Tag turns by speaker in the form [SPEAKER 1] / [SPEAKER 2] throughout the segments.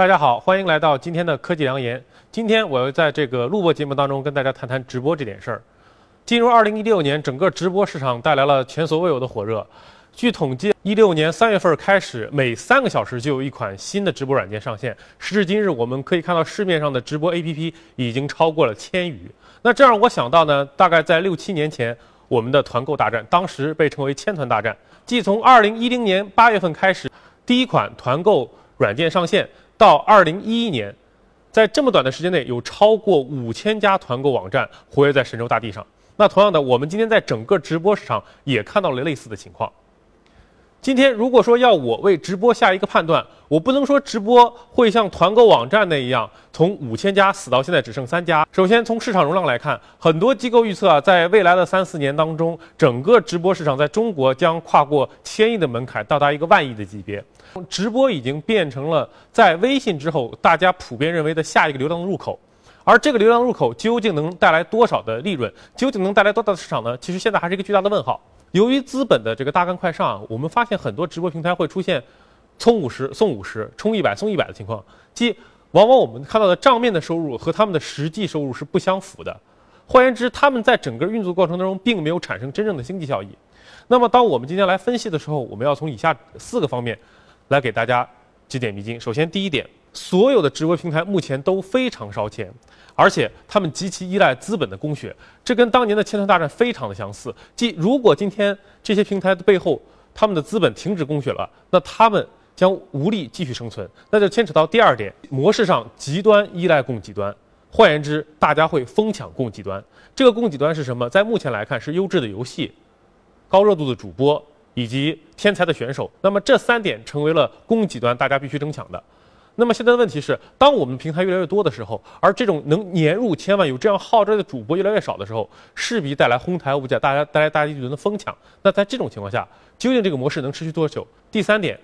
[SPEAKER 1] 大家好，欢迎来到今天的科技良言。今天我要在这个录播节目当中跟大家谈谈直播这点事儿。进入二零一六年，整个直播市场带来了前所未有的火热。据统计，一六年三月份开始，每三个小时就有一款新的直播软件上线。时至今日，我们可以看到市面上的直播 APP 已经超过了千余。那这让我想到呢，大概在六七年前，我们的团购大战，当时被称为千团大战。即从二零一零年八月份开始，第一款团购软件上线。到二零一一年，在这么短的时间内，有超过五千家团购网站活跃在神州大地上。那同样的，我们今天在整个直播市场也看到了类似的情况。今天如果说要我为直播下一个判断，我不能说直播会像团购网站那样从五千家死到现在只剩三家。首先从市场容量来看，很多机构预测啊，在未来的三四年当中，整个直播市场在中国将跨过千亿的门槛，到达一个万亿的级别。直播已经变成了在微信之后大家普遍认为的下一个流量入口，而这个流量入口究竟能带来多少的利润，究竟能带来多大的市场呢？其实现在还是一个巨大的问号。由于资本的这个大干快上，我们发现很多直播平台会出现充五十送五十、充一百送一百的情况，即往往我们看到的账面的收入和他们的实际收入是不相符的。换言之，他们在整个运作过程当中并没有产生真正的经济效益。那么，当我们今天来分析的时候，我们要从以下四个方面来给大家指点迷津。首先，第一点，所有的直播平台目前都非常烧钱。而且他们极其依赖资本的供血，这跟当年的千团大战非常的相似。即如果今天这些平台的背后，他们的资本停止供血了，那他们将无力继续生存。那就牵扯到第二点，模式上极端依赖供给端。换言之，大家会疯抢供给端。这个供给端是什么？在目前来看，是优质的游戏、高热度的主播以及天才的选手。那么这三点成为了供给端大家必须争抢的。那么现在的问题是，当我们平台越来越多的时候，而这种能年入千万、有这样号召的主播越来越少的时候，势必带来哄抬物价，大家带来大家一轮的疯抢。那在这种情况下，究竟这个模式能持续多久？第三点，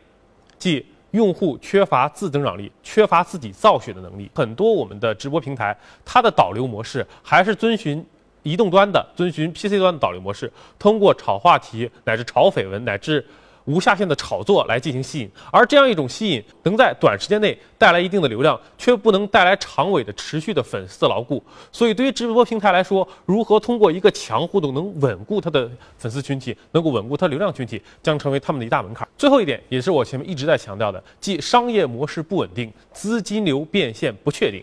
[SPEAKER 1] 即用户缺乏自增长力，缺乏自己造血的能力。很多我们的直播平台，它的导流模式还是遵循移动端的、遵循 PC 端的导流模式，通过炒话题乃至炒绯闻乃至。无下限的炒作来进行吸引，而这样一种吸引能在短时间内带来一定的流量，却不能带来长尾的持续的粉丝的牢固。所以，对于直播平台来说，如何通过一个强互动能稳固它的粉丝群体，能够稳固它流量群体，将成为他们的一大门槛。最后一点，也是我前面一直在强调的，即商业模式不稳定，资金流变现不确定。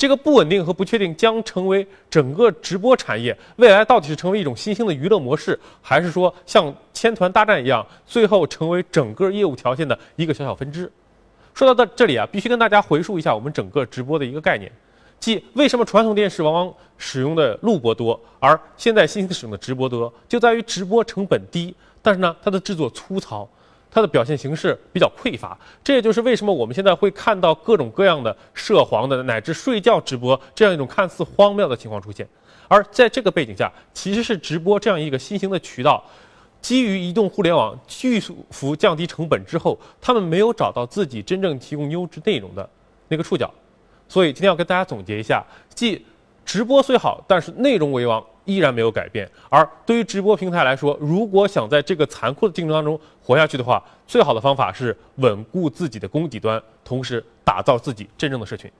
[SPEAKER 1] 这个不稳定和不确定将成为整个直播产业未来到底是成为一种新兴的娱乐模式，还是说像千团大战一样，最后成为整个业务条件的一个小小分支？说到到这里啊，必须跟大家回述一下我们整个直播的一个概念，即为什么传统电视往往使用的录播多，而现在新兴使用的直播多，就在于直播成本低，但是呢，它的制作粗糙。它的表现形式比较匮乏，这也就是为什么我们现在会看到各种各样的涉黄的乃至睡觉直播这样一种看似荒谬的情况出现。而在这个背景下，其实是直播这样一个新型的渠道，基于移动互联网巨幅降低成本之后，他们没有找到自己真正提供优质内容的那个触角。所以今天要跟大家总结一下，即直播虽好，但是内容为王。依然没有改变。而对于直播平台来说，如果想在这个残酷的竞争当中活下去的话，最好的方法是稳固自己的供给端，同时打造自己真正的社群。